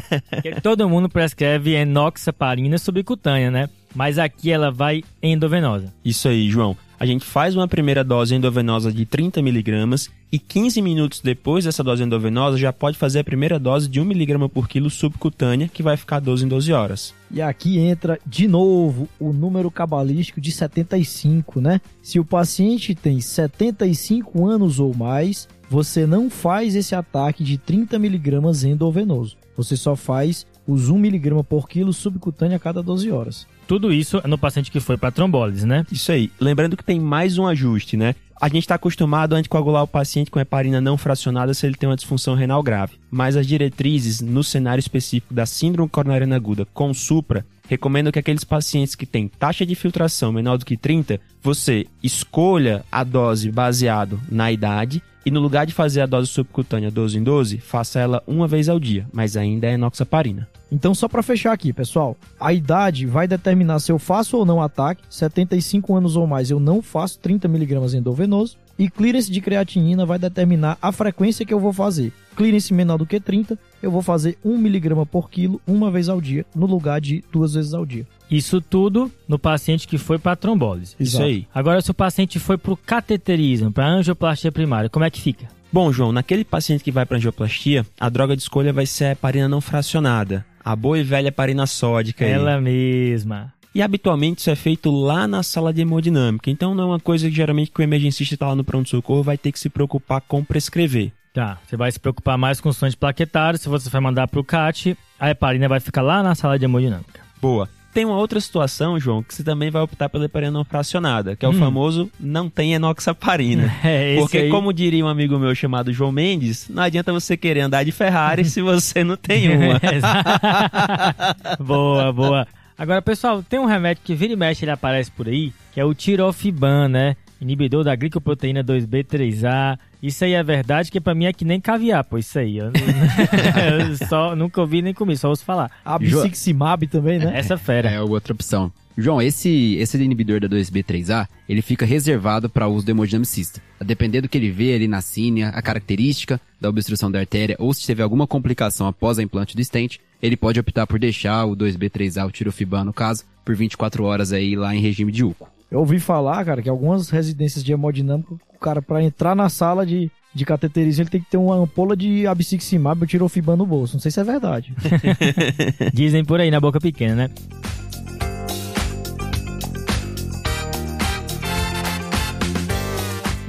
S2: Todo mundo prescreve enoxaparina subcutânea, né? Mas aqui ela vai endovenosa.
S3: Isso aí, João. A gente faz uma primeira dose endovenosa de 30mg e 15 minutos depois dessa dose endovenosa já pode fazer a primeira dose de 1mg por quilo subcutânea, que vai ficar 12 em 12 horas.
S1: E aqui entra de novo o número cabalístico de 75, né? Se o paciente tem 75 anos ou mais, você não faz esse ataque de 30 miligramas endovenoso. Você só faz os 1 miligrama por quilo subcutâneo a cada 12 horas.
S2: Tudo isso no paciente que foi para trombólise, né?
S3: Isso aí. Lembrando que tem mais um ajuste, né? A gente está acostumado a anticoagular o paciente com heparina não fracionada se ele tem uma disfunção renal grave. Mas as diretrizes, no cenário específico da síndrome coronariana aguda com supra, recomendam que aqueles pacientes que têm taxa de filtração menor do que 30, você escolha a dose baseado na idade e no lugar de fazer a dose subcutânea 12 em 12, faça ela uma vez ao dia, mas ainda é enoxaparina.
S1: Então, só para fechar aqui, pessoal, a idade vai determinar se eu faço ou não ataque. 75 anos ou mais, eu não faço 30 mg endovenoso. E clearance de creatinina vai determinar a frequência que eu vou fazer. Clearance menor do que 30, eu vou fazer 1 mg por quilo uma vez ao dia, no lugar de duas vezes ao dia.
S2: Isso tudo no paciente que foi para trombólise.
S3: Isso
S1: Exato.
S3: aí.
S2: Agora, se o paciente foi para o cateterismo, para angioplastia primária, como é que fica?
S3: Bom, João, naquele paciente que vai para angioplastia, a droga de escolha vai ser a heparina não fracionada, a boa e velha heparina sódica. aí.
S2: Ela mesma.
S3: E habitualmente isso é feito lá na sala de hemodinâmica, então não é uma coisa que geralmente que o emergencista está lá no pronto-socorro vai ter que se preocupar com prescrever.
S2: Tá, você vai se preocupar mais com o sonho de plaquetário. Se você vai mandar para o CAT, a heparina vai ficar lá na sala de hemodinâmica.
S3: Boa. Tem uma outra situação, João, que você também vai optar pela heparina não fracionada, que é o
S2: Hum.
S3: famoso não tem enoxaparina.
S2: É,
S3: Porque,
S2: aí...
S3: como diria um amigo meu chamado João Mendes, não adianta você querer andar de Ferrari se você não tem uma.
S2: boa, boa. Agora, pessoal, tem um remédio que vira e mexe, ele aparece por aí, que é o tirofiban, né? Inibidor da glicoproteína 2B3A. Isso aí é verdade, que pra mim é que nem caviar, pô, isso aí. Eu, eu só, nunca ouvi nem comi, só ouço falar.
S1: A Biciximab também, né?
S2: Essa fera.
S4: É outra opção. João, esse, esse inibidor da 2B3A, ele fica reservado para uso do hemodinamicista. A depender do que ele vê ali na sínia, a característica da obstrução da artéria, ou se teve alguma complicação após a implante do stent, ele pode optar por deixar o 2B3A, o tirofiban no caso, por 24 horas aí lá em regime de UCO.
S1: Eu ouvi falar, cara, que algumas residências de hemodinâmica, o cara, pra entrar na sala de, de cateterismo, ele tem que ter uma ampola de absiximab ou tirofiban no bolso. Não sei se é verdade.
S2: Dizem por aí na boca pequena, né?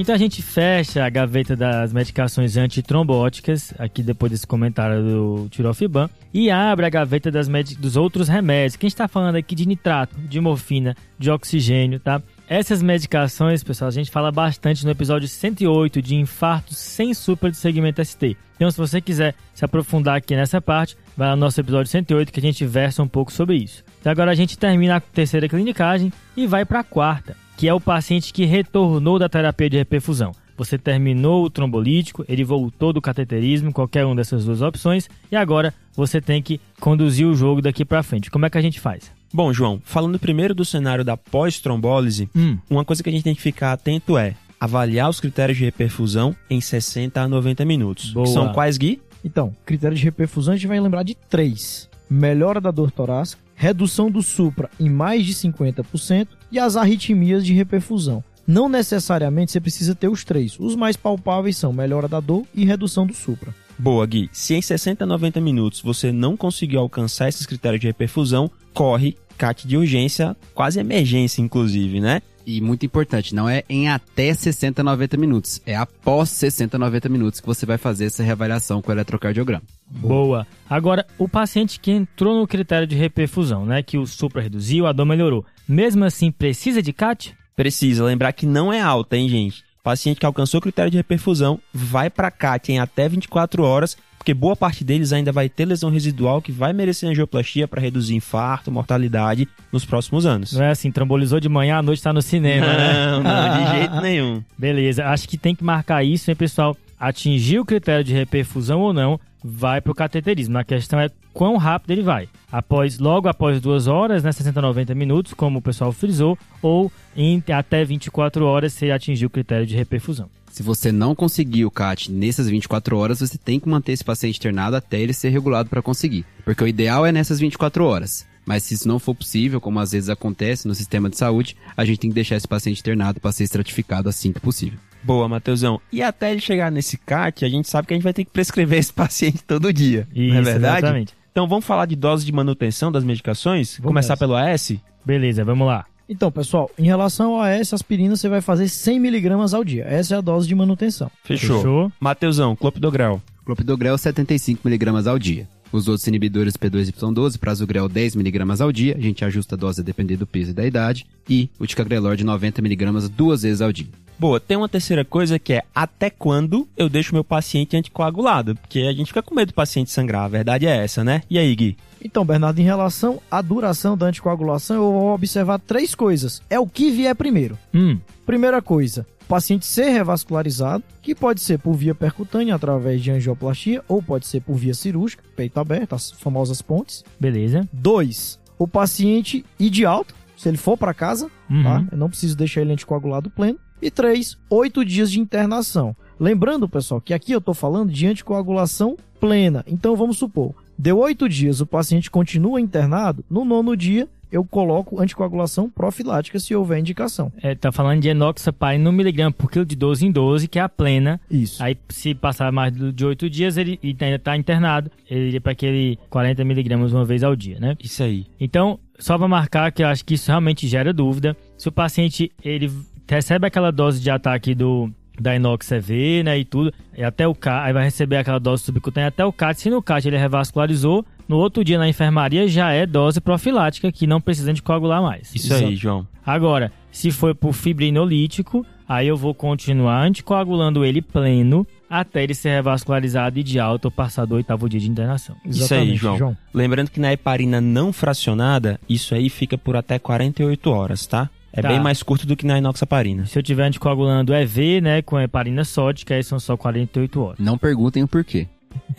S2: Então a gente fecha a gaveta das medicações antitrombóticas, aqui depois desse comentário do Tirofiban, e abre a gaveta das dos outros remédios. Que a gente está falando aqui de nitrato, de morfina, de oxigênio, tá? Essas medicações, pessoal, a gente fala bastante no episódio 108 de infartos sem supra de segmento ST. Então, se você quiser se aprofundar aqui nessa parte, vai lá no nosso episódio 108 que a gente versa um pouco sobre isso. Então, agora a gente termina a terceira clinicagem e vai para a quarta, que é o paciente que retornou da terapia de reperfusão. Você terminou o trombolítico, ele voltou do cateterismo, qualquer uma dessas duas opções, e agora você tem que conduzir o jogo daqui para frente. Como é que a gente faz?
S3: Bom, João, falando primeiro do cenário da pós-trombólise,
S2: Hum,
S3: uma coisa que a gente tem que ficar atento é avaliar os critérios de reperfusão em 60 a 90 minutos.
S2: Boa.
S3: Que são quais, Gui?
S1: Então, critério de reperfusão a gente vai lembrar de três: melhora da dor torácica, redução do supra em mais de 50% e as arritmias de reperfusão. Não necessariamente você precisa ter os três. Os mais palpáveis são melhora da dor e redução do supra.
S3: Boa, Gui. Se em 60 a 90 minutos você não conseguiu alcançar esses critérios de reperfusão, corre CAT de urgência, quase emergência, inclusive, né?
S4: E muito importante, não é em até 60, 90 minutos. É após 60, 90 minutos que você vai fazer essa reavaliação com o eletrocardiograma.
S2: Boa. Agora, o paciente que entrou no critério de reperfusão, né, que o supra reduziu, a dor melhorou, mesmo assim precisa de CAT?
S3: Precisa lembrar que não é alta, hein, gente? Paciente que alcançou o critério de reperfusão vai para CAT em até 24 horas, porque boa parte deles ainda vai ter lesão residual que vai merecer angioplastia para reduzir infarto, mortalidade nos próximos anos.
S2: Não é assim, trombolizou de manhã, à noite tá no cinema, né?
S3: Não, não, de jeito nenhum.
S2: Beleza, acho que tem que marcar isso, hein, pessoal? Atingir o critério de reperfusão ou não, vai pro cateterismo. A questão é quão rápido ele vai. Após, logo após duas horas, né, 60 a 90 minutos, como o pessoal frisou, ou em até 24 horas se atingir o critério de reperfusão.
S4: Se você não conseguir o CAT nessas 24 horas, você tem que manter esse paciente internado até ele ser regulado para conseguir. Porque o ideal é nessas 24 horas. Mas se isso não for possível, como às vezes acontece no sistema de saúde, a gente tem que deixar esse paciente internado para ser estratificado assim que possível.
S3: Boa, Matheusão. E até ele chegar nesse CAT, a gente sabe que a gente vai ter que prescrever esse paciente todo dia.
S2: Isso,
S3: não é verdade?
S2: exatamente.
S3: Então vamos falar de dose de manutenção das medicações?
S1: Vamos
S3: Começar
S1: nessa.
S3: pelo AS?
S2: Beleza, vamos lá.
S1: Então, pessoal, em relação ao AS, aspirina você vai fazer 100mg ao dia. Essa é a dose de manutenção.
S3: Fechou.
S2: Fechou.
S3: Matheusão, clopidogrel.
S4: Clopidogrel 75mg ao dia. Os outros inibidores P2Y12, prasugrel 10mg ao dia, a gente ajusta a dose a depender do peso e da idade, e o ticagrelor de 90mg duas vezes ao dia.
S3: Boa, tem uma terceira coisa que é até quando eu deixo meu paciente anticoagulado? Porque a gente fica com medo do paciente sangrar, a verdade é essa, né? E aí, Gui?
S1: Então, Bernardo, em relação à duração da anticoagulação, eu vou observar três coisas. É o que vier primeiro.
S2: Hum,
S1: Primeira coisa, o paciente ser revascularizado, que pode ser por via percutânea, através de angioplastia, ou pode ser por via cirúrgica, peito aberto, as famosas pontes.
S2: beleza.
S1: Dois, o paciente ir de alta, se ele for para casa,
S2: Uhum.
S1: tá? Eu não preciso deixar ele anticoagulado pleno. E três, oito dias de internação. Lembrando, pessoal, que aqui eu tô falando de anticoagulação plena. Então vamos supor, deu oito dias, o paciente continua internado, no nono dia eu coloco anticoagulação profilática se houver indicação.
S2: É, tá falando de enoxaparina no miligrama por quilo de 12 em 12, que é a plena.
S1: Isso.
S2: Aí, se passar mais de 8 dias, ele e ainda tá internado, ele iria para aquele 40 miligramas uma vez ao dia, né?
S3: Isso aí.
S2: Então, só para marcar que eu acho que isso realmente gera dúvida. Se o paciente ele recebe aquela dose de ataque do da inox EV, né, e tudo, e até o CAT, aí vai receber aquela dose subcutânea até o CAT. Se no CAT ele revascularizou, no outro dia na enfermaria já é dose profilática que não precisa de coagular mais.
S3: Isso aí, João.
S2: Agora, se for por fibrinolítico, aí eu vou continuar anticoagulando ele pleno até ele ser revascularizado e de alta ou passar do oitavo dia de internação.
S3: Isso aí, João. Lembrando que na heparina não fracionada, isso aí fica por até 48 horas, tá? É
S2: Tá.
S3: bem mais curto do que na inoxaparina.
S2: Se eu tiver anticoagulando EV, né, com heparina sódica, aí são só 48 horas.
S4: Não perguntem o porquê.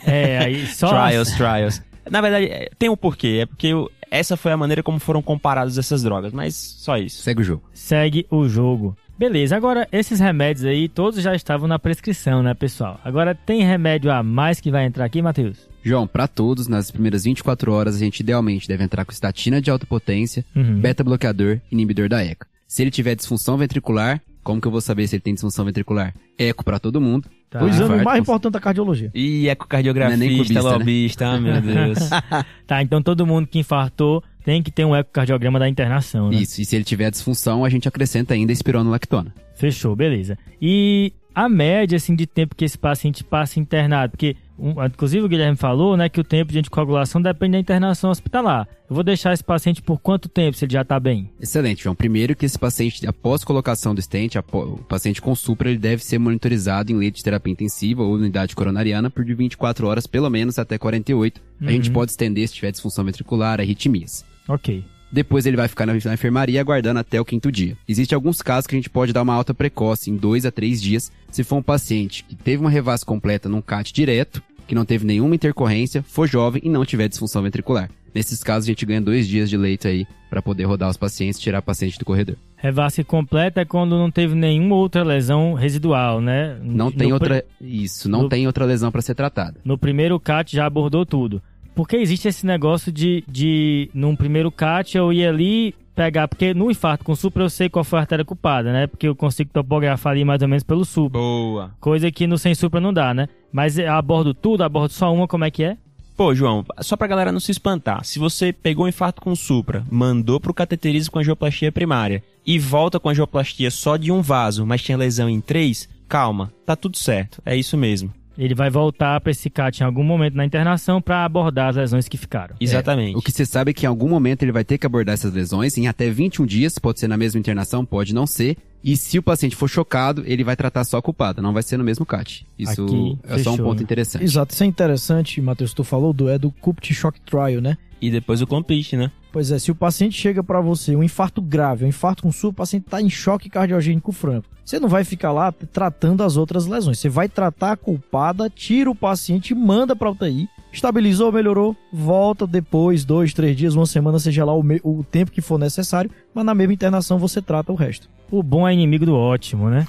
S2: É, aí só...
S3: Trials, trials. Na verdade, é, tem um porquê. É porque eu- essa foi a maneira como foram comparadas essas drogas, mas só isso.
S4: Segue o jogo.
S2: Segue o jogo. Beleza, agora esses remédios aí, todos já estavam na prescrição, né, pessoal? Agora tem remédio a mais que vai entrar aqui, Matheus?
S4: João, para todos, nas primeiras 24 horas, a gente idealmente deve entrar com estatina de alta potência,
S2: Uhum.
S4: beta-bloqueador, inibidor da ECA. Se ele tiver disfunção ventricular, como que eu vou saber se ele tem disfunção ventricular? Eco para todo mundo.
S2: Tá.
S1: O exame mais importante da cardiologia.
S3: E ecocardiografista,
S4: é nem clubista, né?
S3: lobista, ah, meu Deus.
S2: Tá, então todo mundo que infartou tem que ter um ecocardiograma da internação, né?
S4: Isso, e se ele tiver disfunção, a gente acrescenta ainda espironolactona.
S2: Fechou, beleza. E a média, assim, de tempo que esse paciente passa internado, porque, um, inclusive o Guilherme falou, né, que o tempo de anticoagulação depende da internação hospitalar. Eu vou deixar esse paciente por quanto tempo, se ele já tá bem?
S4: Excelente, João. Primeiro que esse paciente, após colocação do stent, apó- o paciente com supra, ele deve ser monitorizado em leite de terapia intensiva ou unidade coronariana por de 24 horas, pelo menos até 48. A gente
S2: Uhum.
S4: pode estender se tiver disfunção ventricular, arritmias.
S2: Ok.
S4: Depois ele vai ficar na, na enfermaria aguardando até o quinto dia. Existem alguns casos que a gente pode dar uma alta precoce em dois a três dias, se for um paciente que teve uma revasc completa num CAT direto, que não teve nenhuma intercorrência, for jovem e não tiver disfunção ventricular. Nesses casos a gente ganha dois dias de leito aí para poder rodar os pacientes e tirar o paciente do corredor.
S2: Revasque completa é quando não teve nenhuma outra lesão residual, né?
S4: Não
S2: No
S4: tem outra. Isso, não
S2: no-
S4: tem outra lesão para ser tratada.
S2: No primeiro CAT já abordou tudo. Porque existe esse negócio de, de num primeiro CAT eu ir ali pegar, porque no infarto com supra eu sei qual foi a artéria culpada, né? Porque eu consigo topografar ali mais ou menos pelo supra.
S3: Boa.
S2: Coisa que no sem supra não dá, né? Mas eu abordo tudo, abordo só uma, como é que é?
S3: Pô, João, só pra galera não se espantar, se você pegou um infarto com supra, mandou pro cateterismo com angioplastia primária e volta com angioplastia só de um vaso, mas tinha lesão em três, calma, tá tudo certo, é isso mesmo.
S2: Ele vai voltar para esse CAT em algum momento na internação para abordar as lesões que ficaram.
S3: Exatamente.
S4: O que você sabe é que em algum momento ele vai ter que abordar essas lesões em até 21 dias, pode ser na mesma internação, pode não ser. E se o paciente for chocado, ele vai tratar só a culpada, não vai ser no mesmo CAT. Isso
S2: Aqui,
S4: é só um
S2: fechou,
S4: ponto
S2: né?
S4: interessante.
S1: Exato, isso é interessante, Matheus, tu falou do é do CUPT Shock Trial, né?
S3: E depois o complete, né?
S1: Pois é, se o paciente chega pra você, um infarto grave, um infarto com SUR, o paciente tá em choque cardiogênico franco. Você não vai ficar lá tratando as outras lesões. Você vai tratar a culpada, tira o paciente manda pra UTI Estabilizou, melhorou, volta depois, dois, três dias, uma semana, seja lá o, o tempo que for necessário, mas na mesma internação você trata o resto.
S2: O bom é inimigo do ótimo, né?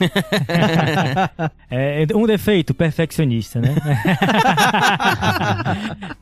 S2: é um defeito, perfeccionista, né?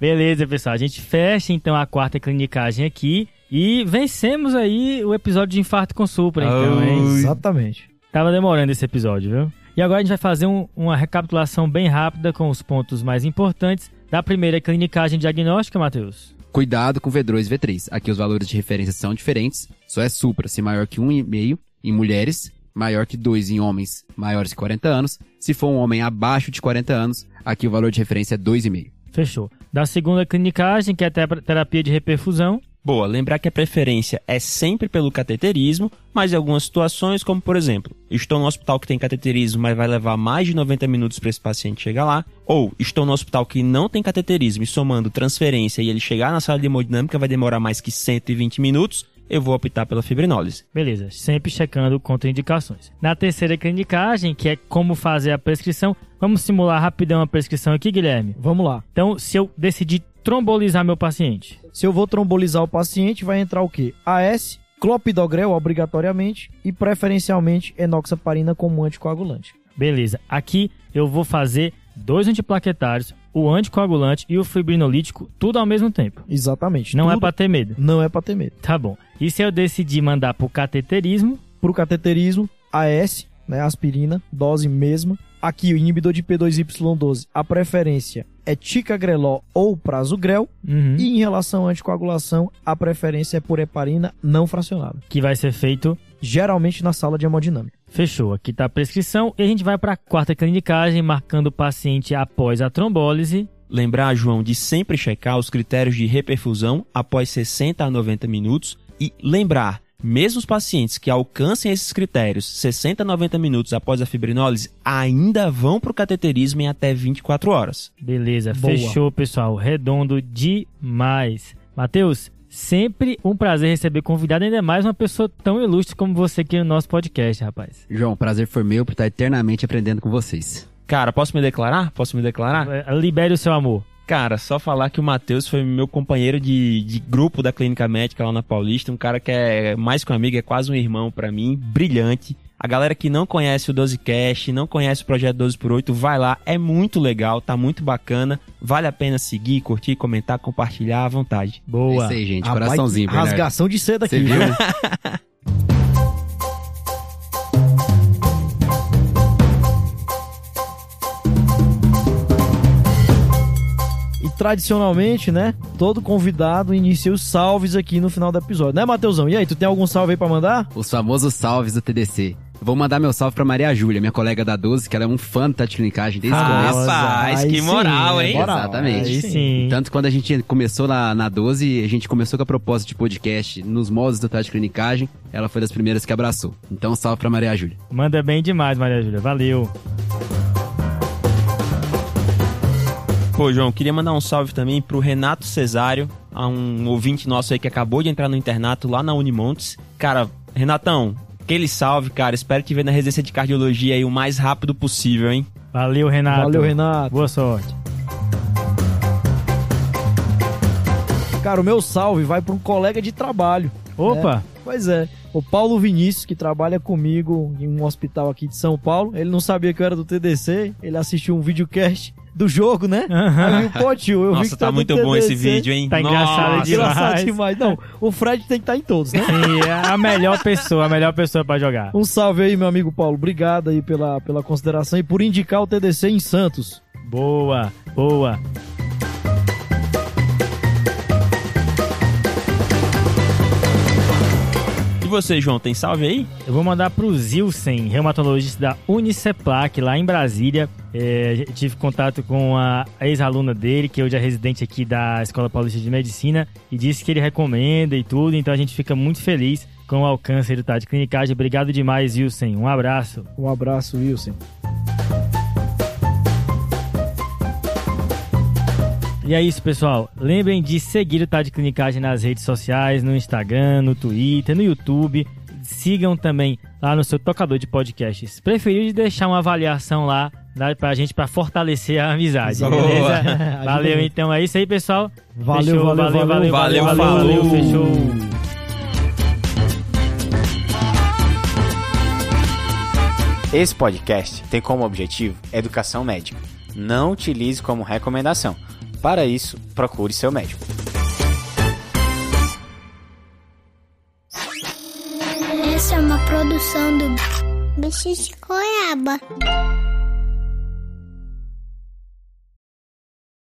S2: Beleza, pessoal. A gente fecha então a quarta clinicagem aqui e vencemos aí o episódio de infarto com supra, então, hein?
S1: Exatamente.
S2: Tava demorando esse episódio, viu? E agora a gente vai fazer um- uma recapitulação bem rápida com os pontos mais importantes da primeira clinicagem diagnóstica, Matheus.
S4: Cuidado com V2 e V3. Aqui os valores de referência são diferentes. Só é supra se maior que 1,5 em mulheres, maior que 2 em homens maiores de 40 anos. Se for um homem abaixo de 40 anos, aqui o valor de referência é 2,5.
S2: Fechou. Da segunda clinicagem, que é a te- terapia de reperfusão.
S3: Boa, lembrar que a preferência é sempre pelo cateterismo, mas em algumas situações, como por exemplo, estou no hospital que tem cateterismo, mas vai levar mais de 90 minutos para esse paciente chegar lá, ou estou no hospital que não tem cateterismo e somando transferência e ele chegar na sala de hemodinâmica vai demorar mais que 120 minutos, eu vou optar pela fibrinólise.
S2: Beleza, sempre checando contraindicações. Na terceira clinicagem, que é como fazer a prescrição, vamos simular rapidão a prescrição aqui, Guilherme.
S1: Vamos lá.
S2: Então, se eu decidir trombolizar meu paciente,
S1: Se eu vou trombolizar o paciente, vai entrar o quê? AS, clopidogrel obrigatoriamente e preferencialmente enoxaparina como anticoagulante.
S2: beleza. Aqui eu vou fazer dois antiplaquetários, o anticoagulante e o fibrinolítico, tudo ao mesmo tempo.
S1: Exatamente.
S2: Não é
S1: Tudo
S2: pra ter medo.
S1: Não é pra ter medo.
S2: Tá bom. E se eu decidir mandar pro cateterismo,
S1: Pro cateterismo, AS, né, aspirina, dose mesma. Aqui o inibidor de P2Y12, a preferência é ticagrelol ou prasugrel.
S2: uhum,
S1: E em relação à anticoagulação, a preferência é por heparina não fracionada.
S2: que vai ser feito
S1: Geralmente na sala de hemodinâmica.
S2: Fechou, aqui tá a prescrição e a gente vai para a quarta clinicagem, marcando o paciente após a trombólise.
S3: Lembrar, João, de sempre checar os critérios de reperfusão após 60 a 90 minutos e lembrar, mesmo os pacientes que alcancem esses critérios 60 a 90 minutos após a fibrinólise ainda vão para o cateterismo em até 24 horas.
S2: Beleza,
S1: Boa.
S2: fechou, pessoal. Redondo demais. Matheus, sempre um prazer receber convidado, ainda mais uma pessoa tão ilustre como você aqui no nosso podcast, rapaz.
S4: João, prazer foi meu por estar eternamente aprendendo com vocês.
S3: Cara, posso me declarar? Posso me declarar?
S2: É, Libere o seu amor.
S3: Cara, só falar que o Matheus foi meu companheiro de, de grupo da clínica médica lá na Paulista, um cara que é mais que um amigo, é quase um irmão pra mim, brilhante. A galera que não conhece o 12Cast, não conhece o projeto 12 por 8, vai lá, é muito legal, tá muito bacana, vale a pena seguir, curtir, comentar, compartilhar à vontade.
S4: É
S2: Boa.
S4: isso aí, gente.
S1: Ah,
S4: Coraçãozinho, Bernardo.
S1: Rasgação de seda aqui,
S4: viu?
S1: tradicionalmente, né? Todo convidado inicia os salves aqui no final do episódio. Né, Matheusão? E aí, tu tem algum salve aí pra mandar?
S4: Os famosos salves do TDC. Vou mandar meu salve pra Maria Júlia, minha colega da 12, que ela é um fã do Tati Clinicagem desde o começo.
S3: Rapaz, que
S1: sim,
S3: moral,
S1: é
S3: hein?
S1: moral.
S4: Exatamente.
S2: Aí sim.
S4: Tanto que quando a gente começou lá na 12, a gente começou com a proposta de podcast nos modos do Tati Clinicagem, ela foi das primeiras que abraçou. Então, salve pra Maria Júlia.
S2: Manda bem demais, Maria Júlia. Valeu.
S3: Pô, João, queria mandar um salve também pro Renato Cesário, a um ouvinte nosso aí que acabou de entrar no internato lá na Unimontes. Cara, Renatão, aquele salve, cara. Espero te ver na residência de cardiologia aí o mais rápido possível, hein?
S2: Valeu, Renato.
S1: Valeu, Renato.
S2: Boa sorte.
S1: Cara, o meu salve vai pra um colega de trabalho.
S2: Opa,
S1: Pois é. O Paulo Vinícius, que trabalha comigo em um hospital aqui de São Paulo. Ele não sabia que eu era do TDC. Ele assistiu um videocast do jogo, né? Aí pô, tio, eu vi
S3: Nossa,
S1: que
S3: tá,
S1: do
S3: muito bom esse vídeo, hein?
S2: Tá engraçado
S3: Nossa.
S2: demais.
S1: Engraçado demais. Não, o Fred tem que estar em todos, né?
S2: sim, é a melhor pessoa, a melhor pessoa pra jogar.
S1: Um salve aí, meu amigo Paulo. Obrigado aí pela, pela consideração e por indicar o TDC em Santos.
S2: Boa, boa.
S3: Você, João, tem salve aí?
S2: Eu vou mandar pro Zilsen, reumatologista da Uniceplac, lá em Brasília. É, tive contato com a ex-aluna dele, que hoje é residente aqui da Escola Paulista de Medicina, e disse que ele recomenda e tudo, então a gente fica muito feliz com o alcance do Tade Clinicagem. Obrigado demais, Zilsen. Um abraço.
S1: Um abraço, Wilson.
S2: E é isso, pessoal. Lembrem de seguir o Tá de Clinicagem nas redes sociais, no Instagram, no Twitter, no YouTube. Sigam também lá no seu tocador de podcasts preferido e deixar uma avaliação lá dá pra gente pra fortalecer a amizade,
S1: Boa.
S2: beleza? Valeu, então é isso aí, pessoal.
S1: Valeu,
S2: Fechou,
S1: valeu,
S2: valeu, valeu,
S3: valeu,
S2: valeu, valeu,
S3: falou.
S2: fechou.
S5: Esse podcast tem como objetivo educação médica. Não utilize como recomendação. Para isso, procure seu médico.
S6: Essa é uma produção do Bicho de Goiaba.